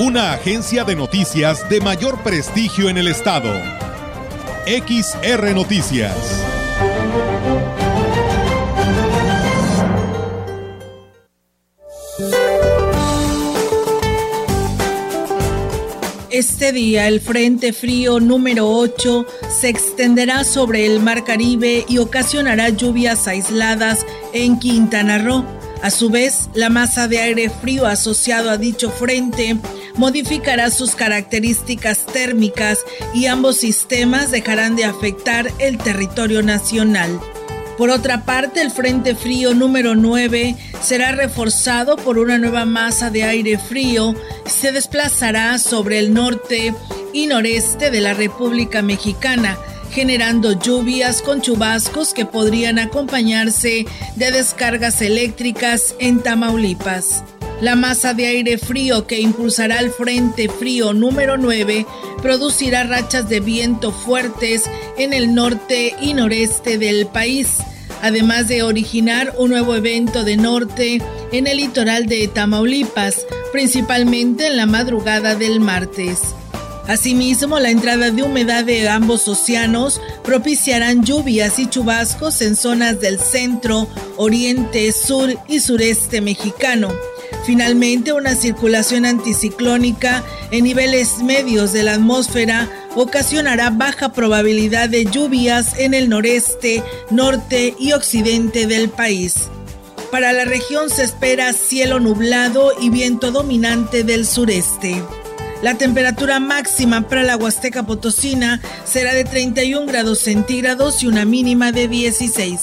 Una agencia de noticias de mayor prestigio en el estado. XR Noticias. Este día el Frente Frío número 8 se extenderá sobre el Mar Caribe y ocasionará lluvias aisladas en Quintana Roo. A su vez, la masa de aire frío asociado a dicho frente modificará sus características térmicas y ambos sistemas dejarán de afectar el territorio nacional. Por otra parte, el Frente Frío número 9 será reforzado por una nueva masa de aire frío y se desplazará sobre el norte y noreste de la República Mexicana, generando lluvias con chubascos que podrían acompañarse de descargas eléctricas en Tamaulipas. La masa de aire frío que impulsará el Frente Frío número 9 producirá rachas de viento fuertes en el norte y noreste del país, además de originar un nuevo evento de norte en el litoral de Tamaulipas, principalmente en la madrugada del martes. Asimismo, la entrada de humedad de ambos océanos propiciarán lluvias y chubascos en zonas del centro, oriente, sur y sureste mexicano Finalmente, una circulación anticiclónica en niveles medios de la atmósfera ocasionará baja probabilidad de lluvias en el noreste, norte y occidente del país. Para la región se espera cielo nublado y viento dominante del sureste. La temperatura máxima para la Huasteca Potosina será de 31 grados centígrados y una mínima de 16.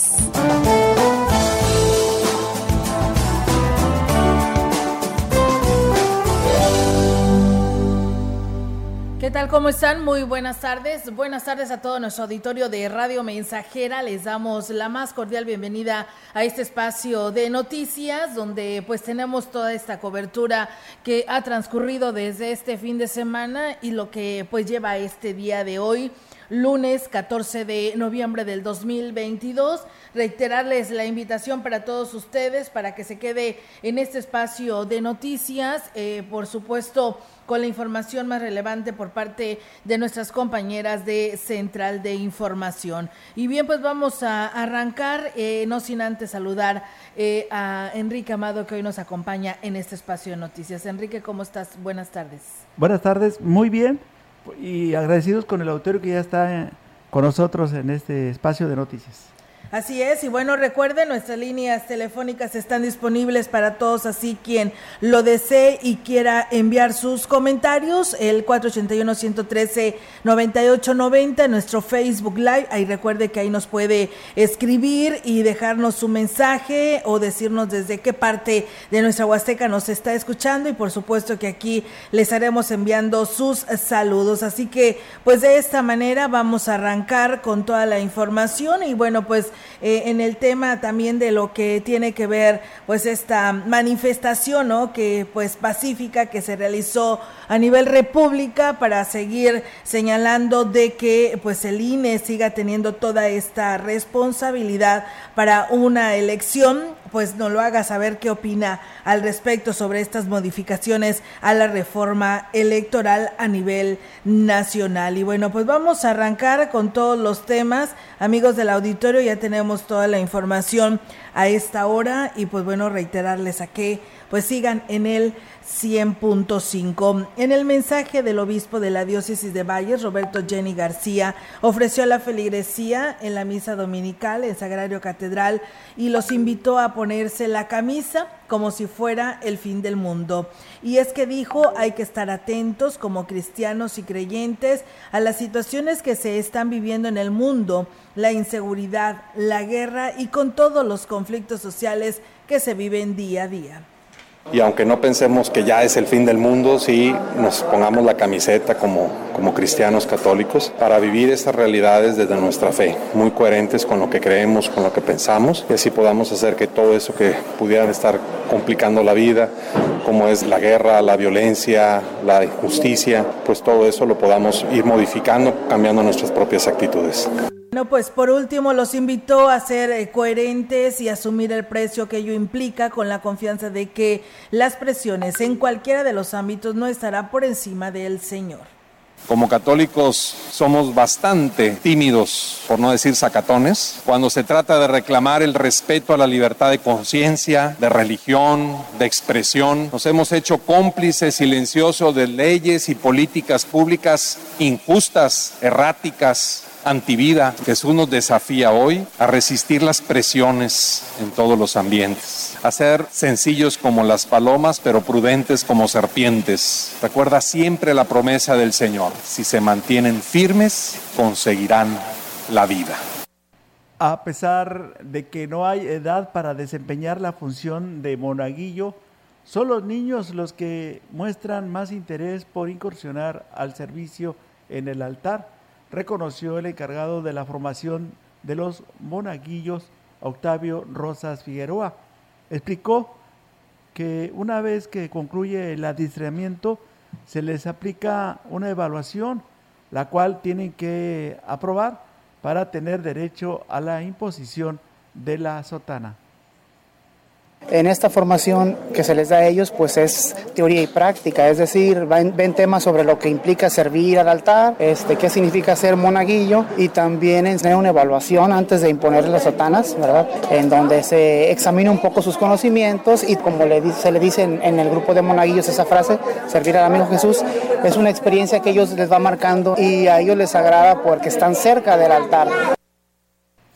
Tal? ¿Cómo están? Muy buenas tardes. Buenas tardes a todo nuestro auditorio de Radio Mensajera. Les damos la más cordial bienvenida a este espacio de noticias donde pues tenemos toda esta cobertura que ha transcurrido desde este fin de semana y lo que pues lleva este día de hoy lunes 14 de noviembre del 2022. Reiterarles la invitación para todos ustedes para que se quede en este espacio de noticias. Eh, por supuesto, con la información más relevante por parte de nuestras compañeras de Central de Información. Y bien, pues vamos a arrancar, eh, no sin antes saludar eh, a Enrique Amado que hoy nos acompaña en este espacio de noticias. Enrique, ¿cómo estás? Buenas tardes. Buenas tardes, muy bien y agradecidos con el autor que ya está con nosotros en este espacio de noticias. Así es, y bueno, recuerden, nuestras líneas telefónicas están disponibles para todos, así quien lo desee y quiera enviar sus comentarios, el 481-113-9890, nuestro Facebook Live, ahí recuerde que ahí nos puede escribir y dejarnos su mensaje o decirnos desde qué parte de nuestra Huasteca nos está escuchando y por supuesto que aquí les haremos enviando sus saludos, así que pues de esta manera vamos a arrancar con toda la información y bueno, pues eh, en el tema también de lo que tiene que ver pues esta manifestación, ¿no? Que pues pacífica que se realizó a nivel república para seguir señalando de que pues el INE siga teniendo toda esta responsabilidad para una elección, pues nos lo haga saber qué opina al respecto sobre estas modificaciones a la reforma electoral a nivel nacional. Y bueno, pues vamos a arrancar con todos los temas. Amigos del auditorio, ya tenemos toda la información a esta hora y pues bueno, reiterarles a que pues sigan en el 100.5. En el mensaje del obispo de la diócesis de Valles, Roberto Jenny García, ofreció la feligresía en la misa dominical en Sagrario Catedral y los invitó a ponerse la camisa como si fuera el fin del mundo. Y es que dijo, hay que estar atentos como cristianos y creyentes a las situaciones que se están viviendo en el mundo, la inseguridad, la guerra y con todos los conflictos sociales que se viven día a día. Y aunque no pensemos que ya es el fin del mundo, sí nos pongamos la camiseta como, como cristianos católicos para vivir estas realidades desde nuestra fe, muy coherentes con lo que creemos, con lo que pensamos y así podamos hacer que todo eso que pudiera estar complicando la vida, como es la guerra, la violencia, la injusticia, pues todo eso lo podamos ir modificando, cambiando nuestras propias actitudes. Bueno, pues por último los invitó a ser eh, coherentes y asumir el precio que ello implica con la confianza de que las presiones en cualquiera de los ámbitos no estará por encima del Señor. Como católicos somos bastante tímidos, por no decir sacatones, cuando se trata de reclamar el respeto a la libertad de conciencia, de religión, de expresión. Nos hemos hecho cómplices silenciosos de leyes y políticas públicas injustas, erráticas, antivida. Jesús nos desafía hoy a resistir las presiones en todos los ambientes, a ser sencillos como las palomas, pero prudentes como serpientes. Recuerda siempre la promesa del Señor, si se mantienen firmes, conseguirán la vida. A pesar de que no hay edad para desempeñar la función de monaguillo, son los niños los que muestran más interés por incursionar al servicio en el altar reconoció el encargado de la formación de los monaguillos, Octavio Rosas Figueroa. Explicó que una vez que concluye el adiestramiento, se les aplica una evaluación, la cual tienen que aprobar para tener derecho a la imposición de la sotana. En esta formación que se les da a ellos, pues es teoría y práctica, es decir, ven, temas sobre lo que implica servir al altar, este, qué significa ser monaguillo y también enseñar una evaluación antes de imponer las sotanas, ¿verdad? En donde se examina un poco sus conocimientos y como se le dice en, en el grupo de monaguillos esa frase, servir al amigo Jesús, es una experiencia que ellos les va marcando y a ellos les agrada porque están cerca del altar.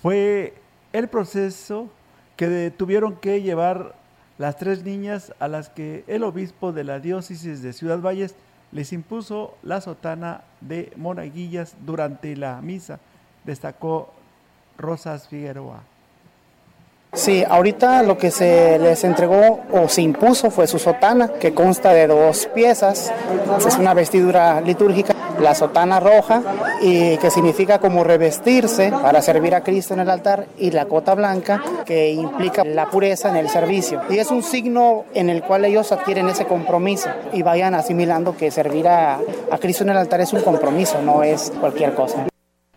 Fue el proceso que tuvieron que llevar las tres niñas a las que el obispo de la diócesis de Ciudad Valles les impuso la sotana de monaguillas durante la misa, destacó Rosas Figueroa. Sí, ahorita lo que se les entregó o se impuso fue su sotana, que consta de dos piezas. Es una vestidura litúrgica, la sotana roja, y que significa como revestirse para servir a Cristo en el altar, y la cota blanca, que implica la pureza en el servicio. Y es un signo en el cual ellos adquieren ese compromiso y vayan asimilando que servir a, a Cristo en el altar es un compromiso, no es cualquier cosa.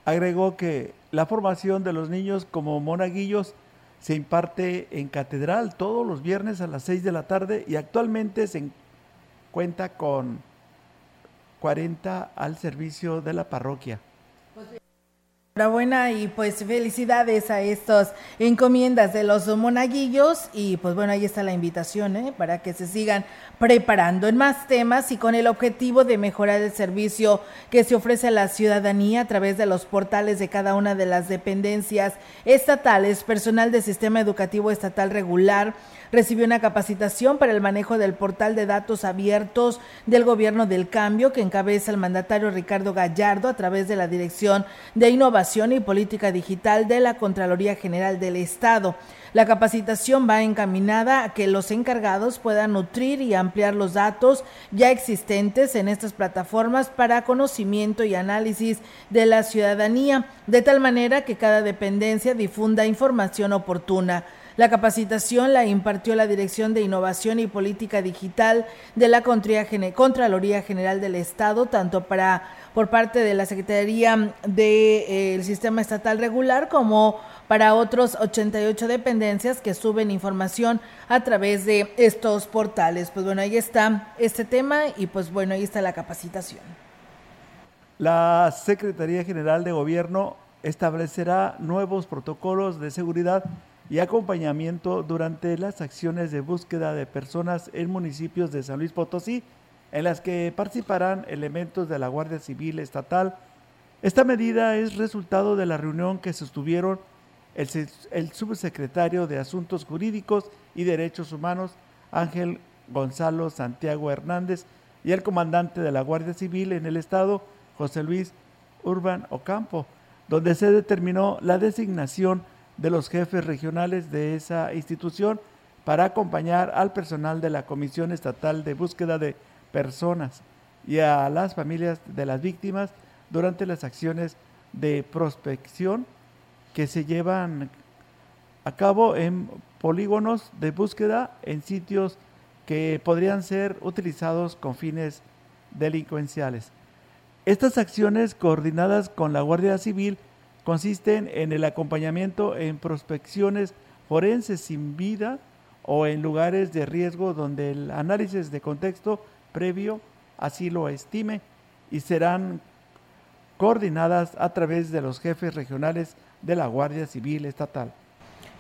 Agregó que la formación de los niños como monaguillos se imparte en catedral todos los viernes a las 6 de la tarde y actualmente se cuenta con 40 al servicio de la parroquia. Enhorabuena y pues felicidades a estos encomiendas de los monaguillos y pues bueno, ahí está la invitación ¿eh? para que se sigan preparando en más temas y con el objetivo de mejorar el servicio que se ofrece a la ciudadanía a través de los portales de cada una de las dependencias estatales, personal del sistema educativo estatal regular recibió una capacitación para el manejo del portal de datos abiertos del gobierno del cambio que encabeza el mandatario Ricardo Gallardo a través de la Dirección de Innovación y Política Digital de la Contraloría General del Estado. La capacitación va encaminada a que los encargados puedan nutrir y ampliar los datos ya existentes en estas plataformas para conocimiento y análisis de la ciudadanía, de tal manera que cada dependencia difunda información oportuna. La capacitación la impartió la Dirección de Innovación y Política Digital de la Contraloría General del Estado, tanto para por parte de la Secretaría del de, eh, Sistema Estatal Regular como para otros 88 dependencias que suben información a través de estos portales. Pues bueno, ahí está este tema y pues bueno, ahí está la capacitación. La Secretaría General de Gobierno establecerá nuevos protocolos de seguridad y acompañamiento durante las acciones de búsqueda de personas en municipios de San Luis Potosí, en las que participarán elementos de la Guardia Civil Estatal. Esta medida es resultado de la reunión que sostuvieron el, subsecretario de Asuntos Jurídicos y Derechos Humanos, Ángel Gonzalo Santiago Hernández, y el comandante de la Guardia Civil en el Estado, José Luis Urban Ocampo, donde se determinó la designación de los jefes regionales de esa institución para acompañar al personal de la Comisión Estatal de Búsqueda de Personas y a las familias de las víctimas durante las acciones de prospección que se llevan a cabo en polígonos de búsqueda en sitios que podrían ser utilizados con fines delincuenciales. Estas acciones coordinadas con la Guardia Civil consisten en el acompañamiento en prospecciones forenses sin vida o en lugares de riesgo donde el análisis de contexto previo así lo estime y serán coordinadas a través de los jefes regionales de la Guardia Civil Estatal.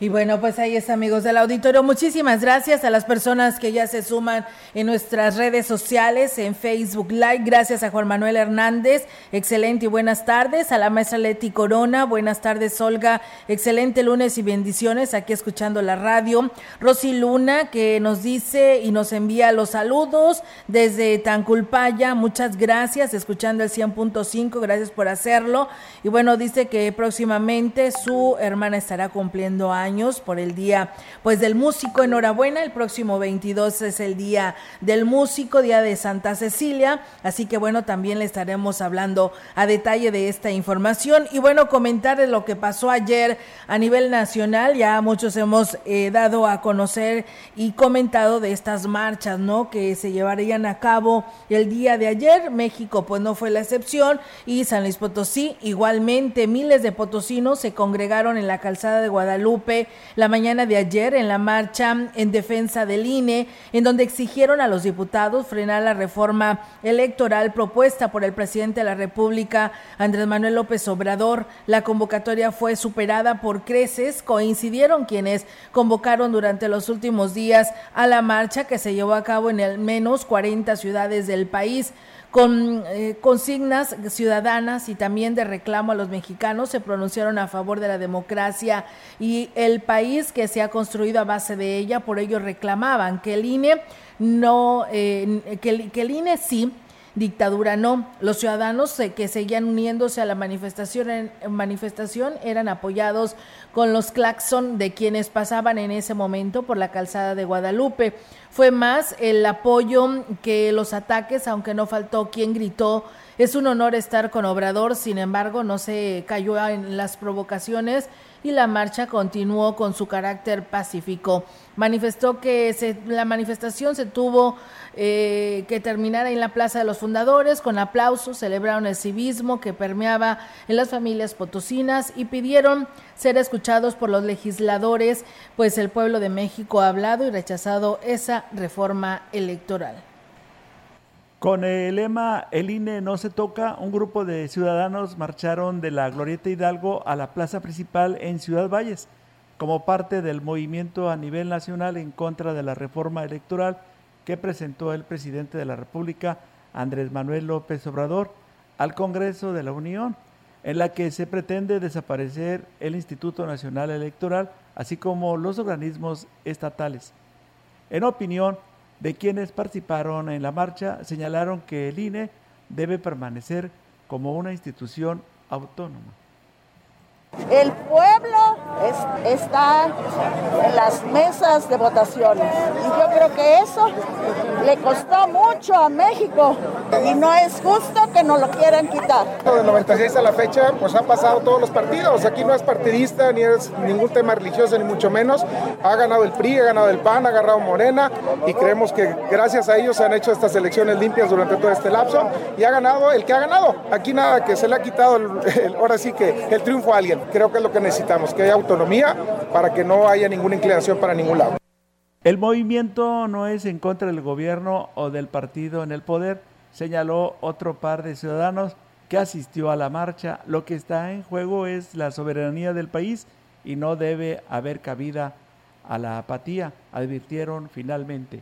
Y bueno, pues ahí es amigos del auditorio. Muchísimas gracias a las personas que ya se suman en nuestras redes sociales, en Facebook Live. Gracias a Juan Manuel Hernández. Excelente y buenas tardes. A la maestra Leti Corona. Buenas tardes, Olga. Excelente lunes y bendiciones. Aquí escuchando la radio. Rosy Luna, que nos dice y nos envía los saludos desde Tanculpaya. Muchas gracias. Escuchando el 100.5. Gracias por hacerlo. Y bueno, dice que próximamente su hermana estará cumpliendo años por el Día pues del Músico. Enhorabuena, el próximo 22 es el Día del Músico, Día de Santa Cecilia, así que bueno, también le estaremos hablando a detalle de esta información. Y bueno, comentar de lo que pasó ayer a nivel nacional, ya muchos hemos eh, dado a conocer y comentado de estas marchas, ¿no? Que se llevarían a cabo el día de ayer, México pues no fue la excepción. Y San Luis Potosí igualmente, miles de potosinos se congregaron en la calzada de Guadalupe la mañana de ayer en la marcha en defensa del INE, en donde exigieron a los diputados frenar la reforma electoral propuesta por el presidente de la República, Andrés Manuel López Obrador. La convocatoria fue superada por creces. Coincidieron quienes convocaron durante los últimos días a la marcha que se llevó a cabo en al menos 40 ciudades del país con eh, consignas ciudadanas y también de reclamo a los mexicanos se pronunciaron a favor de la democracia y el país que se ha construido a base de ella, por ello reclamaban que el INE no, eh, que, que el INE sí dictadura no. Los ciudadanos que seguían uniéndose a la manifestación, manifestación eran apoyados con los claxon de quienes pasaban en ese momento por la calzada de Guadalupe. Fue más el apoyo que los ataques, aunque no faltó quien gritó. Es un honor estar con Obrador, sin embargo, no se cayó en las provocaciones y la marcha continuó con su carácter pacífico. Manifestó que la manifestación se tuvo eh, que terminar en la Plaza de los Fundadores con aplausos, celebraron el civismo que permeaba en las familias potosinas y pidieron ser escuchados por los legisladores, pues el pueblo de México ha hablado y rechazado esa reforma electoral. Con el lema El INE no se toca, un grupo de ciudadanos marcharon de la Glorieta Hidalgo a la plaza principal en Ciudad Valles, como parte del movimiento a nivel nacional en contra de la reforma electoral que presentó el presidente de la República, Andrés Manuel López Obrador, al Congreso de la Unión, en la que se pretende desaparecer el Instituto Nacional Electoral, así como los organismos estatales. En opinión, de quienes participaron en la marcha señalaron que el INE debe permanecer como una institución autónoma. El pueblo está en las mesas de votaciones. Y yo creo que eso le costó mucho a México. Y no es justo que nos lo quieran quitar. Del 96 a la fecha pues han pasado todos los partidos, aquí no es partidista ni es ningún tema religioso ni mucho menos, ha ganado el PRI, ha ganado el PAN, ha ganado Morena. Y creemos que gracias a ellos se han hecho estas elecciones limpias durante todo este lapso. Y ha ganado el que ha ganado, aquí nada que se le ha quitado ahora sí que el triunfo a alguien creo que es lo que necesitamos, que haya autonomía para que no haya ninguna inclinación para ningún lado. El movimiento no es en contra del gobierno o del partido en el poder, señaló otro par de ciudadanos que asistió a la marcha. Lo que está en juego es la soberanía del país y no debe haber cabida a la apatía, advirtieron finalmente.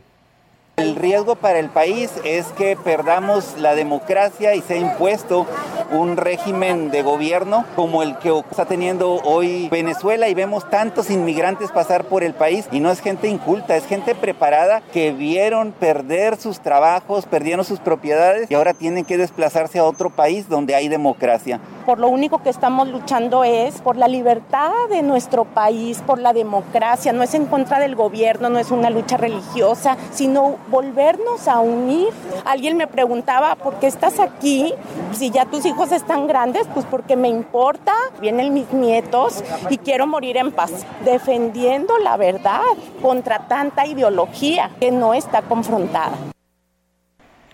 El riesgo para el país es que perdamos la democracia y se ha impuesto un régimen de gobierno como el que está teniendo hoy Venezuela y vemos tantos inmigrantes pasar por el país y no es gente inculta, es gente preparada que vieron perder sus trabajos, perdieron sus propiedades y ahora tienen que desplazarse a otro país donde hay democracia. por lo único que estamos luchando es por la libertad de nuestro país, por la democracia, no es en contra del gobierno, no es una lucha religiosa, sino volvernos a unir. Alguien me preguntaba, ¿por qué estás aquí? Si ya tus hijos están grandes, pues porque me importa, vienen mis nietos y quiero morir en paz, defendiendo la verdad contra tanta ideología que no está confrontada.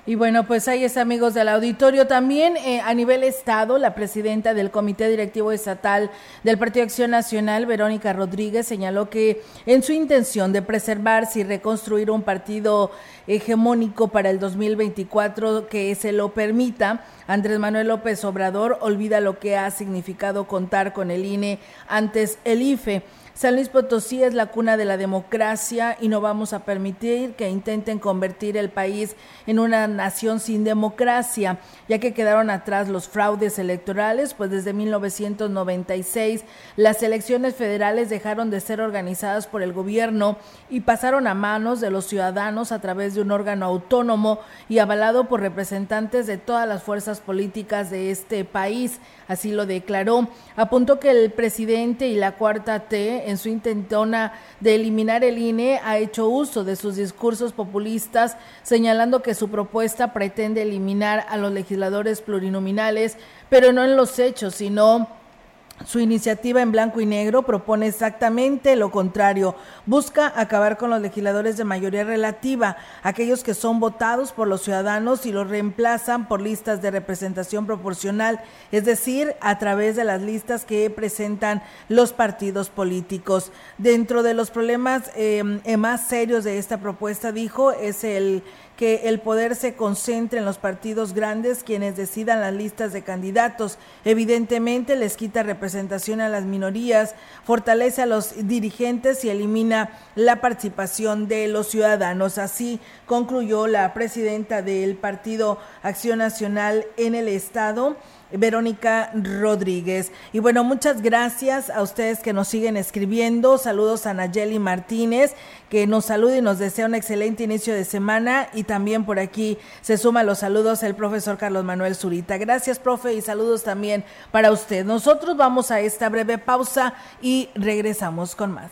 Y bueno, pues ahí está, amigos del auditorio. También eh, a nivel Estado, la presidenta del Comité Directivo Estatal del Partido Acción Nacional, Verónica Rodríguez, señaló que en su intención de preservarse y reconstruir un partido hegemónico para el 2024 que se lo permita, Andrés Manuel López Obrador olvida lo que ha significado contar con el INE antes el IFE. San Luis Potosí es la cuna de la democracia y no vamos a permitir que intenten convertir el país en una nación sin democracia, ya que quedaron atrás los fraudes electorales, pues desde 1996 las elecciones federales dejaron de ser organizadas por el gobierno y pasaron a manos de los ciudadanos a través de un órgano autónomo y avalado por representantes de todas las fuerzas políticas de este país. Así lo declaró. Apuntó que el presidente y la cuarta T en su intentona de eliminar el INE, ha hecho uso de sus discursos populistas, señalando que su propuesta pretende eliminar a los legisladores plurinominales, pero no en los hechos, sino su iniciativa en blanco y negro propone exactamente lo contrario. Busca acabar con los legisladores de mayoría relativa, aquellos que son votados por los ciudadanos y los reemplazan por listas de representación proporcional, es decir, a través de las listas que presentan los partidos políticos. Dentro de los problemas eh, más serios de esta propuesta, dijo, es el que el poder se concentre en los partidos grandes quienes decidan las listas de candidatos. Evidentemente les quita representación a las minorías, fortalece a los dirigentes y elimina la participación de los ciudadanos. Así concluyó la presidenta del Partido Acción Nacional en el Estado. Verónica Rodríguez. Y bueno, muchas gracias a ustedes que nos siguen escribiendo. Saludos a Nayeli Martínez, que nos saluda y nos desea un excelente inicio de semana. Y también por aquí se suma los saludos el profesor Carlos Manuel Zurita. Gracias, profe, y saludos también para usted. Nosotros vamos a esta breve pausa y regresamos con más.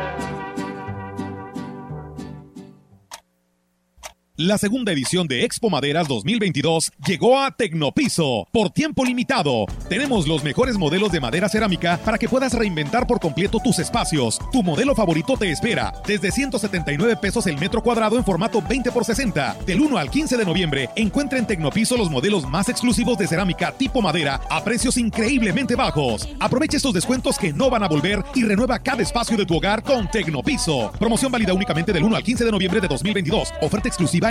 La segunda edición de Expo Maderas 2022 llegó a Tecnopiso por tiempo limitado. Tenemos los mejores modelos de madera cerámica para que puedas reinventar por completo tus espacios. Tu modelo favorito te espera desde 179 pesos el metro cuadrado en formato 20 x 60. Del 1 al 15 de noviembre, encuentra en Tecnopiso los modelos más exclusivos de cerámica tipo madera a precios increíblemente bajos. Aprovecha estos descuentos que no van a volver y renueva cada espacio de tu hogar con Tecnopiso. Promoción válida únicamente del 1 al 15 de noviembre de 2022. Oferta exclusiva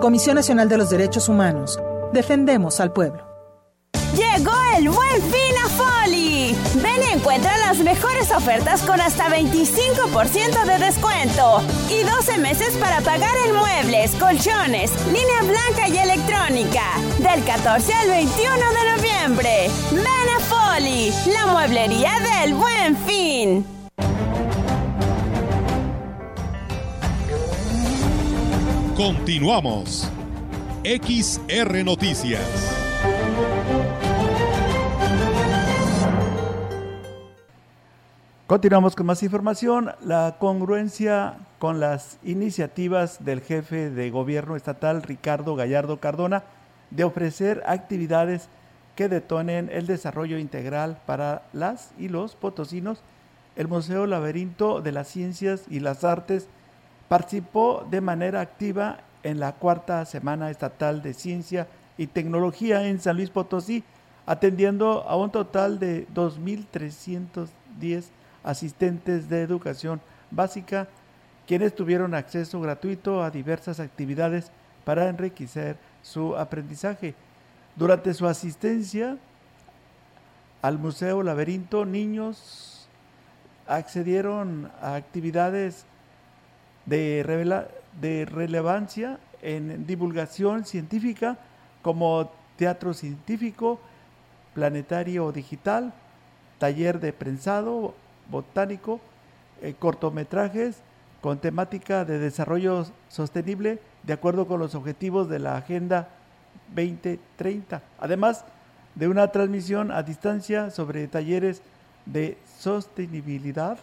Comisión Nacional de los Derechos Humanos. Defendemos al pueblo. Llegó el buen fin a Foli. Ven y encuentra las mejores ofertas con hasta 25% de descuento. Y 12 meses para pagar en muebles, colchones, línea blanca y electrónica. Del 14 al 21 de noviembre. Ven a Foli, la mueblería del buen fin. Continuamos. XR Noticias. Continuamos con más información. La congruencia con las iniciativas del jefe de gobierno estatal, Ricardo Gallardo Cardona, de ofrecer actividades que detonen el desarrollo integral para las y los potosinos, el Museo Laberinto de las Ciencias y las Artes participó de manera activa en la cuarta Semana Estatal de Ciencia y Tecnología en San Luis Potosí, atendiendo a un total de 2.310 asistentes de educación básica, quienes tuvieron acceso gratuito a diversas actividades para enriquecer su aprendizaje. Durante su asistencia al Museo Laberinto, niños accedieron a actividades de, de relevancia en divulgación científica como teatro científico, planetario digital, taller de prensado, botánico, eh, cortometrajes con temática de desarrollo sostenible de acuerdo con los objetivos de la Agenda 2030. Además de una transmisión a distancia sobre talleres de sostenibilidad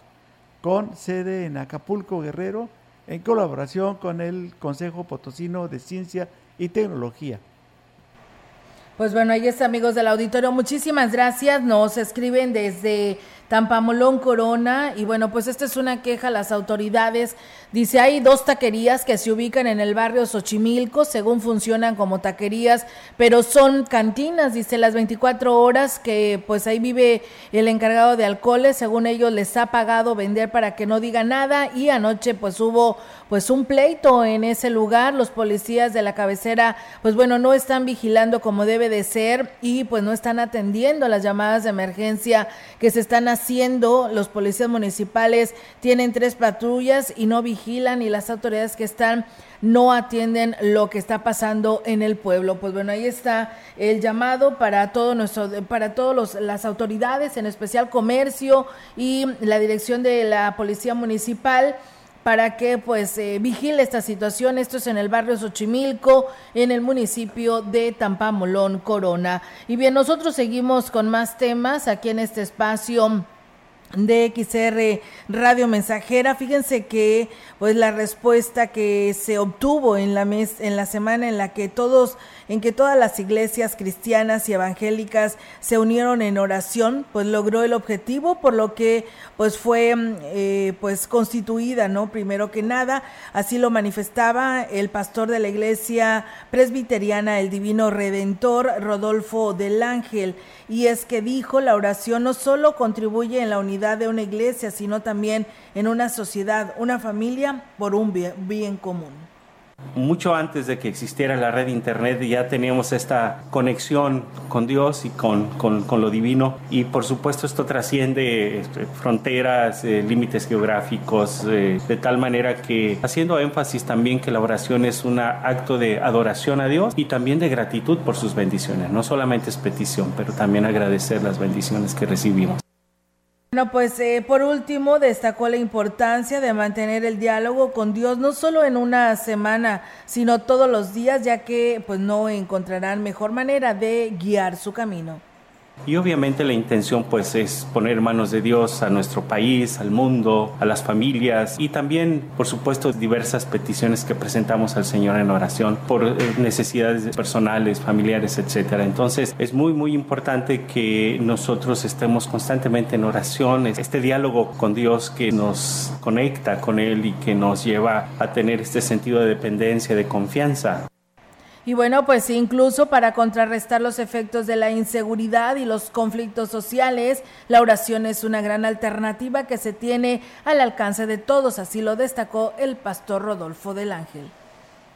con sede en Acapulco Guerrero en colaboración con el Consejo Potosino de Ciencia y Tecnología. Pues bueno, ahí está amigos del auditorio, muchísimas gracias. Nos escriben desde Tampamolón Corona. Y bueno, pues esta es una queja a las autoridades. Dice, hay dos taquerías que se ubican en el barrio Xochimilco, según funcionan como taquerías, pero son cantinas, dice, las 24 horas que pues ahí vive el encargado de alcoholes, según ellos les ha pagado vender para que no diga nada y anoche pues hubo pues un pleito en ese lugar, los policías de la cabecera pues bueno, no están vigilando como debe de ser y pues no están atendiendo las llamadas de emergencia que se están haciendo haciendo, los policías municipales tienen tres patrullas y no vigilan y las autoridades que están no atienden lo que está pasando en el pueblo. Pues bueno, ahí está el llamado para todo nuestro, para todas las autoridades, en especial comercio y la dirección de la policía municipal para que pues eh, vigile esta situación. Esto es en el barrio Xochimilco, en el municipio de Tampamolón, Corona. Y bien, nosotros seguimos con más temas aquí en este espacio de XR Radio Mensajera. Fíjense que pues la respuesta que se obtuvo en la mes, en la semana en la que todos en que todas las iglesias cristianas y evangélicas se unieron en oración, pues logró el objetivo, por lo que pues fue eh, pues constituida, ¿no? Primero que nada, así lo manifestaba el pastor de la iglesia presbiteriana El Divino Redentor, Rodolfo del Ángel, y es que dijo, la oración no solo contribuye en la unidad de una iglesia, sino también en una sociedad, una familia por un bien, común. Mucho antes de que existiera la red internet ya teníamos esta conexión con Dios y con, con, lo divino y por supuesto esto trasciende este, fronteras, eh, límites geográficos, eh, de tal manera que haciendo énfasis también que la oración es un acto de adoración a Dios y también de gratitud por sus bendiciones. No solamente es petición, pero también agradecer las bendiciones que recibimos. Bueno, pues eh, por último destacó la importancia de mantener el diálogo con Dios no solo en una semana, sino todos los días, ya que pues no encontrarán mejor manera de guiar su camino. Y obviamente la intención pues es poner manos de Dios a nuestro país, al mundo, a las familias y también por supuesto diversas peticiones que presentamos al Señor en oración por eh, necesidades personales, familiares, etcétera. Entonces es muy muy importante que nosotros estemos constantemente en oración, este diálogo con Dios que nos conecta con Él y que nos lleva a tener este sentido de dependencia, de confianza. Y bueno, pues incluso para contrarrestar los efectos de la inseguridad y los conflictos sociales, la oración es una gran alternativa que se tiene al alcance de todos, así lo destacó el pastor Rodolfo del Ángel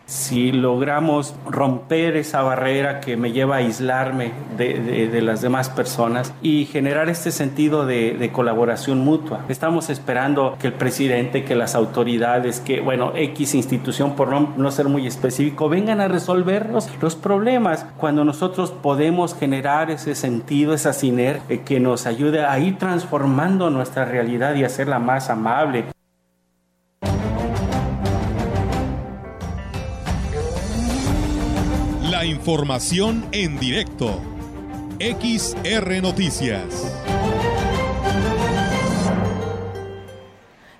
si logramos romper esa barrera que me lleva a aislarme de, las demás personas y generar este sentido de, colaboración mutua. Estamos esperando que el presidente, que las autoridades, que, bueno, X institución, por no, ser muy específico, vengan a resolver los, problemas cuando nosotros podemos generar ese sentido, esa sinergia que nos ayude a ir transformando nuestra realidad y hacerla más amable. Información en directo. XR Noticias.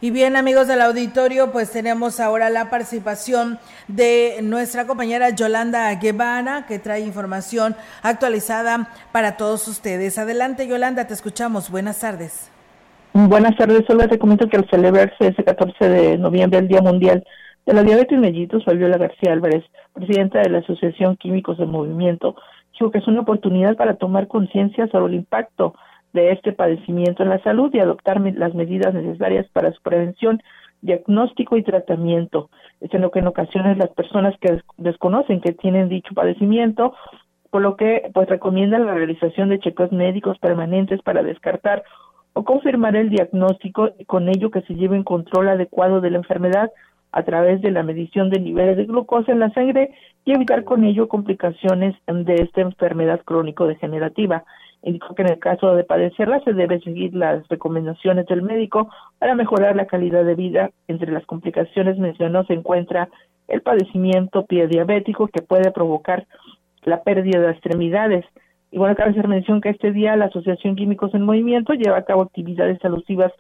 Y bien, amigos del auditorio, pues tenemos ahora la participación de nuestra compañera Yolanda Guevara, que trae información actualizada para todos ustedes. Adelante, Yolanda, te escuchamos. Buenas tardes. Buenas tardes, solo te comento que al celebrarse ese 14 de noviembre el Día Mundial de la Diabetes Mellitus, Fabiola García Álvarez, presidenta de la Asociación Químicos de Movimiento, dijo que es una oportunidad para tomar conciencia sobre el impacto de este padecimiento en la salud y adoptar las medidas necesarias para su prevención, diagnóstico y tratamiento. Es en lo que en ocasiones las personas que desconocen que tienen dicho padecimiento, por lo que pues recomiendan la realización de chequeos médicos permanentes para descartar o confirmar el diagnóstico y con ello que se lleve en control adecuado de la enfermedad a través de la medición de niveles de glucosa en la sangre y evitar con ello complicaciones de esta enfermedad crónico-degenerativa. Indicó que en el caso de padecerla se debe seguir las recomendaciones del médico para mejorar la calidad de vida. Entre las complicaciones mencionó se encuentra el padecimiento pie diabético que puede provocar la pérdida de extremidades, y bueno, cabe hacer mención que este día la Asociación Químicos en Movimiento lleva a cabo actividades alusivas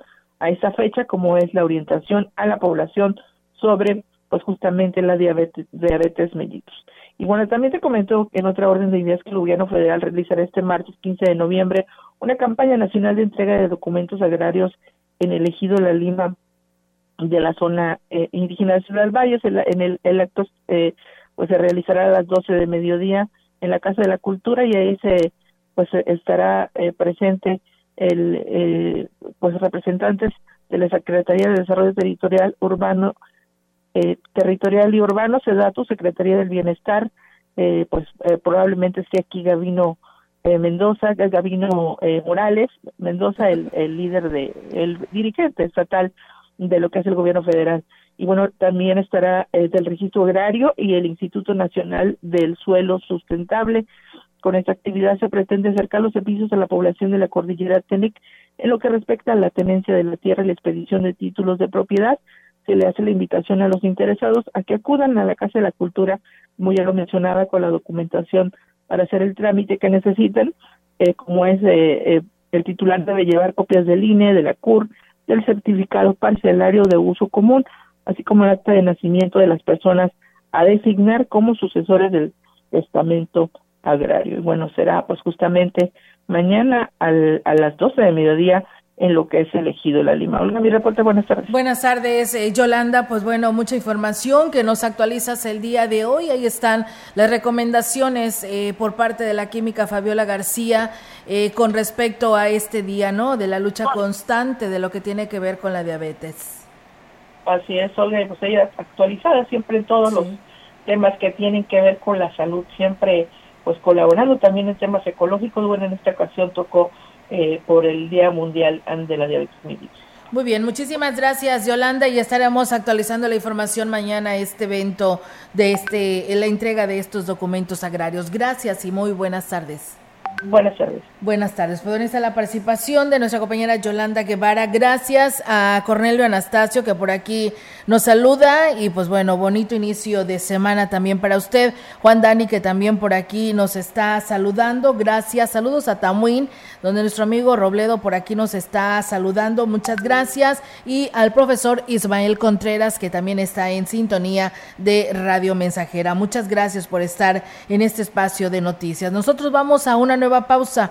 a esa fecha, como es la orientación a la población sobre, pues justamente la diabetes, diabetes mellitus. Y bueno, también te comento en otra orden de ideas que el gobierno federal realizará este martes 15 de noviembre una campaña nacional de entrega de documentos agrarios en el ejido La Lima de la zona eh, indígena de Ciudad Valles. En, el, el acto eh, pues se realizará a las 12 de mediodía en la Casa de la Cultura y ahí se pues estará eh, presente el eh, pues representantes de la Secretaría de Desarrollo Territorial Urbano eh, Territorial y Urbano, SEDATU, Secretaría del Bienestar, eh, pues probablemente esté aquí Gabino Mendoza, Gabino Morales Mendoza, el, el líder de, el dirigente estatal de lo que es el gobierno federal y bueno, también estará eh, del Registro Agrario y el Instituto Nacional del Suelo Sustentable. Con esta actividad se pretende acercar los servicios a la población de la cordillera Tenec en lo que respecta a la tenencia de la tierra y la expedición de títulos de propiedad. Se le hace la invitación a los interesados a que acudan a la Casa de la Cultura, como ya lo mencionaba, con la documentación para hacer el trámite que necesiten, eh, como es eh, el titular debe llevar copias del INE, de la CUR, del certificado parcelario de uso común, así como el acta de nacimiento de las personas a designar como sucesores del testamento agrario. Y bueno, será pues justamente mañana al, a las 12 de mediodía en lo que es elegido la Lima. Olga, mi reporte, buenas tardes. Buenas tardes, eh, Yolanda. Pues bueno, mucha información que nos actualizas el día de hoy. Ahí están las recomendaciones eh, por parte de la química Fabiola García eh, con respecto a este día, ¿no? De la lucha constante de lo que tiene que ver con la diabetes. Así es, Olga, pues ella actualizada siempre en todos los temas que tienen que ver con la salud, siempre pues colaborando también en temas ecológicos. Bueno, en esta ocasión tocó eh, por el Día Mundial de la Diabetes Mellitus. Muy bien, muchísimas gracias Yolanda y estaremos actualizando la información mañana este evento de este la entrega de estos documentos agrarios. Gracias y muy buenas tardes. Buenas tardes. Buenas tardes. Pues está la participación de nuestra compañera Yolanda Guevara. Gracias a Cornelio Anastasio que por aquí nos saluda y pues bueno, bonito inicio de semana también para usted. Juan Dani que también por aquí nos está saludando. Gracias. Saludos a Tamuín, donde nuestro amigo Robledo por aquí nos está saludando. Muchas gracias. Y al profesor Ismael Contreras que también está en sintonía de Radio Mensajera. Muchas gracias por estar en este espacio de noticias. Nosotros vamos a una nueva pausa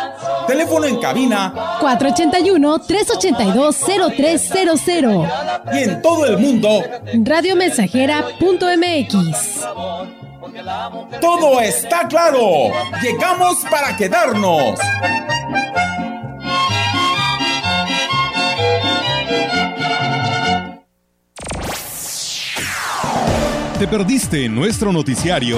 Teléfono en cabina 481-382-0300. Y en todo el mundo, radiomensajera.mx. Todo está claro. Llegamos para quedarnos. ¿Te perdiste nuestro noticiario?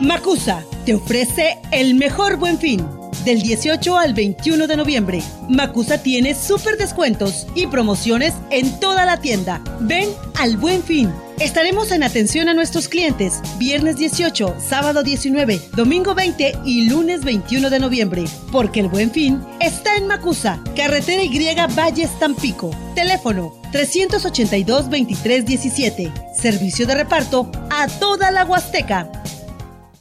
Macusa te ofrece el mejor buen fin. Del 18 al 21 de noviembre, Macusa tiene súper descuentos y promociones en toda la tienda. Ven al buen fin. Estaremos en atención a nuestros clientes viernes 18, sábado 19, domingo 20 y lunes 21 de noviembre, porque el buen fin está en Macusa, carretera Y Valles Tampico. Teléfono 382-2317. Servicio de reparto a toda la Huasteca.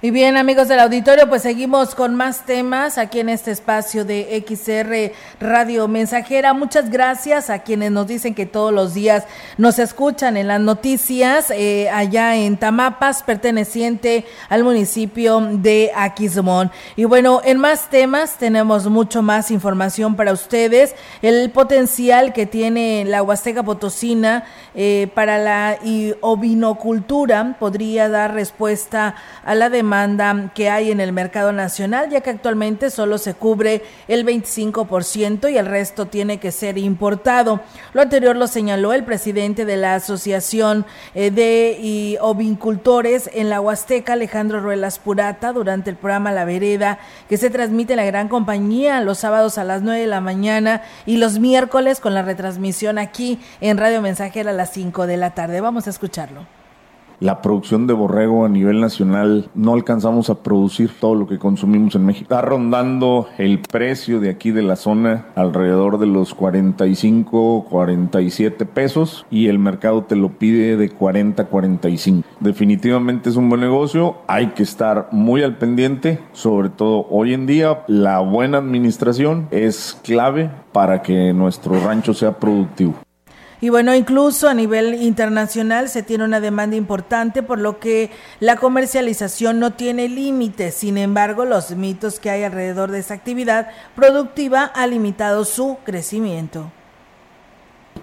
Y bien, amigos del auditorio, pues seguimos con más temas aquí en este espacio de XR Radio Mensajera. Muchas gracias a quienes nos dicen que todos los días nos escuchan en las noticias eh, allá en Tamapas, perteneciente al municipio de Aquismón. Y bueno, en más temas tenemos mucho más información para ustedes. El potencial que tiene la Huasteca Potosina eh, para la ovinocultura podría dar respuesta a la demanda demanda que hay en el mercado nacional, ya que actualmente solo se cubre el 25% y el resto tiene que ser importado. Lo anterior lo señaló el presidente de la Asociación eh, de Ovincultores en la Huasteca, Alejandro Ruelas Purata, durante el programa La Vereda, que se transmite en la gran compañía los sábados a las 9 de la mañana y los miércoles con la retransmisión aquí en Radio Mensajera a las 5 de la tarde. Vamos a escucharlo la producción de borrego a nivel nacional no alcanzamos a producir todo lo que consumimos en México. Está rondando el precio de aquí de la zona alrededor de los 45, 47 pesos y el mercado te lo pide de 40, 45. Definitivamente es un buen negocio, hay que estar muy al pendiente, sobre todo hoy en día la buena administración es clave para que nuestro rancho sea productivo. Y bueno, incluso a nivel internacional se tiene una demanda importante, por lo que la comercialización no tiene límites. Sin embargo, los mitos que hay alrededor de esta actividad productiva han limitado su crecimiento.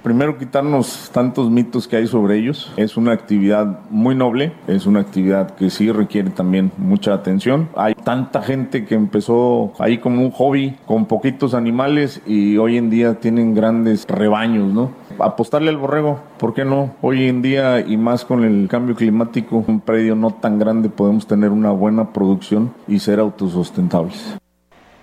Primero quitarnos tantos mitos que hay sobre ellos. Es una actividad muy noble, es una actividad que sí requiere también mucha atención. Hay tanta gente que empezó ahí como un hobby con poquitos animales y hoy en día tienen grandes rebaños, ¿no? Apostarle al borrego, ¿por qué no? Hoy en día y más con el cambio climático, un predio no tan grande podemos tener una buena producción y ser autosustentables.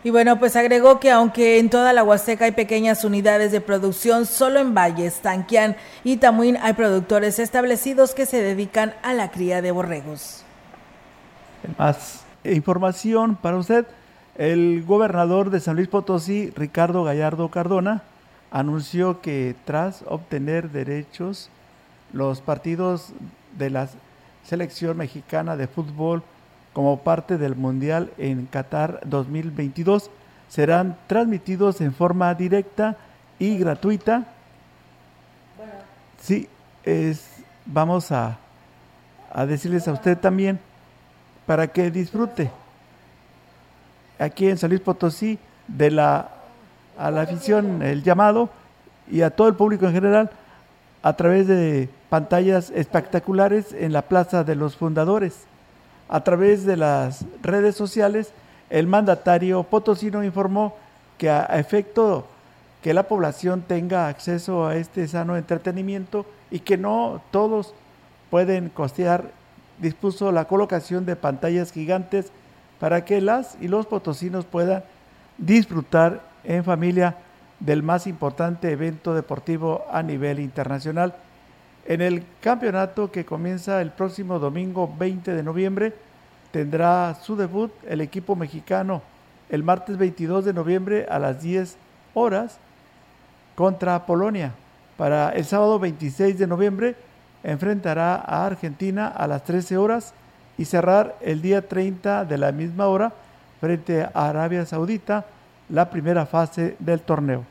Y bueno, pues agregó que aunque en toda la Huasteca hay pequeñas unidades de producción, solo en Valles, Tanquián y Tamuín hay productores establecidos que se dedican a la cría de borregos. Más información para usted. El gobernador de San Luis Potosí, Ricardo Gallardo Cardona, anunció que tras obtener derechos, los partidos de la selección mexicana de fútbol como parte del Mundial en Qatar 2022 serán transmitidos en forma directa y gratuita. Sí, es, vamos a, a decirles a usted también para que disfrute aquí en San Luis Potosí de la a la afición el llamado y a todo el público en general a través de pantallas espectaculares en la Plaza de los Fundadores. A través de las redes sociales, el mandatario potosino informó que a efecto que la población tenga acceso a este sano entretenimiento y que no todos pueden costear, dispuso la colocación de pantallas gigantes para que las y los potosinos puedan disfrutar en familia del más importante evento deportivo a nivel internacional. En el campeonato que comienza el próximo domingo 20 de noviembre, tendrá su debut el equipo mexicano el martes 22 de noviembre a las 10 horas contra Polonia. Para el sábado 26 de noviembre enfrentará a Argentina a las 13 horas y cerrar el día 30 de la misma hora frente a Arabia Saudita la primera fase del torneo.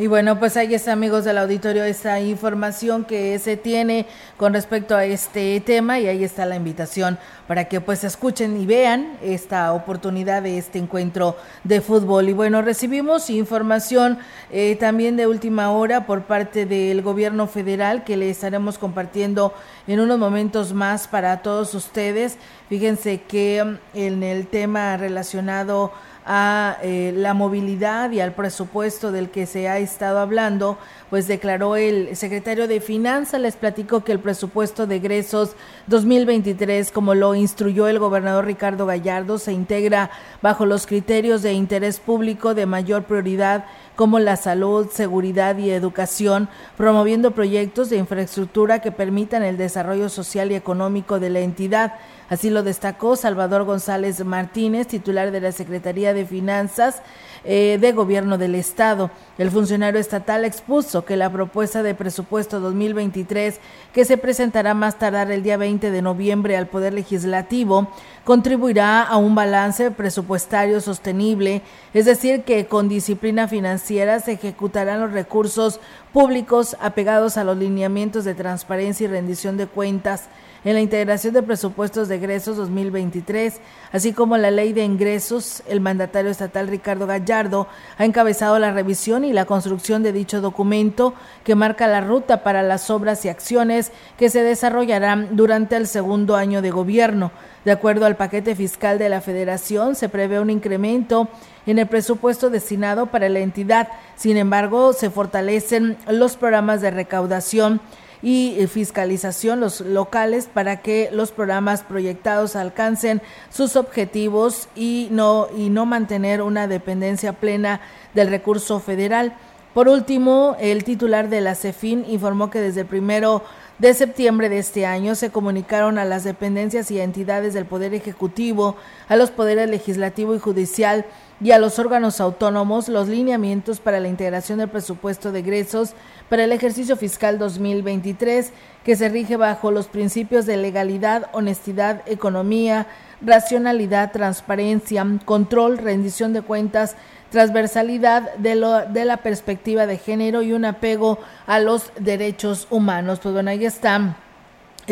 Y bueno, pues ahí está, amigos del auditorio, esta información que se tiene con respecto a este tema y ahí está la invitación para que pues escuchen y vean esta oportunidad de este encuentro de fútbol. Y bueno, recibimos información eh, también de última hora por parte del gobierno federal que le estaremos compartiendo en unos momentos más para todos ustedes. Fíjense que mm, en el tema relacionado a eh, la movilidad y al presupuesto del que se ha estado hablando, pues declaró el secretario de Finanzas, les platicó que el presupuesto de egresos 2023, como lo instruyó el gobernador Ricardo Gallardo, se integra bajo los criterios de interés público de mayor prioridad como la salud, seguridad y educación, promoviendo proyectos de infraestructura que permitan el desarrollo social y económico de la entidad. Así lo destacó Salvador González Martínez, titular de la Secretaría de Finanzas eh, de Gobierno del Estado. El funcionario estatal expuso que la propuesta de presupuesto 2023, que se presentará más tardar el día 20 de noviembre al Poder Legislativo, contribuirá a un balance presupuestario sostenible, es decir, que con disciplina financiera se ejecutarán los recursos públicos apegados a los lineamientos de transparencia y rendición de cuentas en la integración de presupuestos de egresos 2023, así como la ley de ingresos, el mandatario estatal Ricardo Gallardo ha encabezado la revisión y la construcción de dicho documento que marca la ruta para las obras y acciones que se desarrollarán durante el segundo año de gobierno. De acuerdo al paquete fiscal de la Federación, se prevé un incremento en el presupuesto destinado para la entidad. Sin embargo, se fortalecen los programas de recaudación y eh, fiscalización los locales para que los programas proyectados alcancen sus objetivos y no y no mantener una dependencia plena del recurso federal. Por último, el titular de la CEFIN informó que desde el primero de septiembre de este año se comunicaron a las dependencias y entidades del Poder Ejecutivo, a los poderes legislativo y judicial y a los órganos autónomos los lineamientos para la integración del presupuesto de egresos para el ejercicio fiscal 2023, que se rige bajo los principios de legalidad, honestidad, economía, racionalidad, transparencia, control, rendición de cuentas, transversalidad de, lo, de la perspectiva de género y un apego a los derechos humanos. Pues bueno, ahí está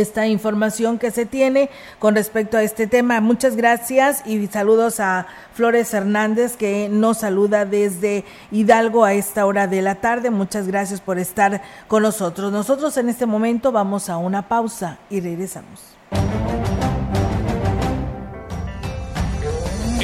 esta información que se tiene con respecto a este tema. Muchas gracias y saludos a Flores Hernández que nos saluda desde Hidalgo a esta hora de la tarde. Muchas gracias por estar con nosotros. Nosotros en este momento vamos a una pausa y regresamos.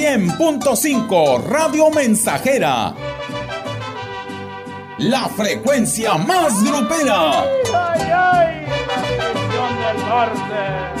100.5 Radio Mensajera. La frecuencia más grupera. ¡Ay, ay, La del norte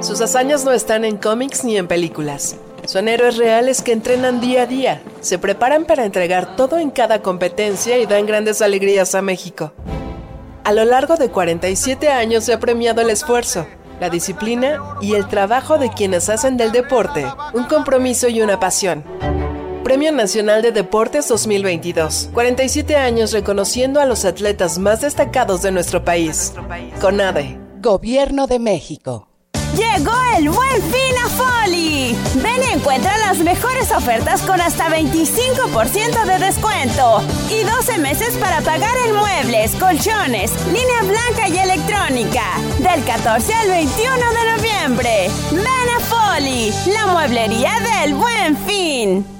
Sus hazañas no están en cómics ni en películas. Son héroes reales que entrenan día a día, se preparan para entregar todo en cada competencia y dan grandes alegrías a México. A lo largo de 47 años se ha premiado el esfuerzo, la disciplina y el trabajo de quienes hacen del deporte un compromiso y una pasión. Premio Nacional de Deportes 2022. 47 años reconociendo a los atletas más destacados de nuestro país. CONADE. Gobierno de México. Llegó el buen fin a Foli. Ven y encuentra las mejores ofertas con hasta 25% de descuento. Y 12 meses para pagar en muebles, colchones, línea blanca y electrónica. Del 14 al 21 de noviembre. Ven a Foli, la mueblería del buen fin.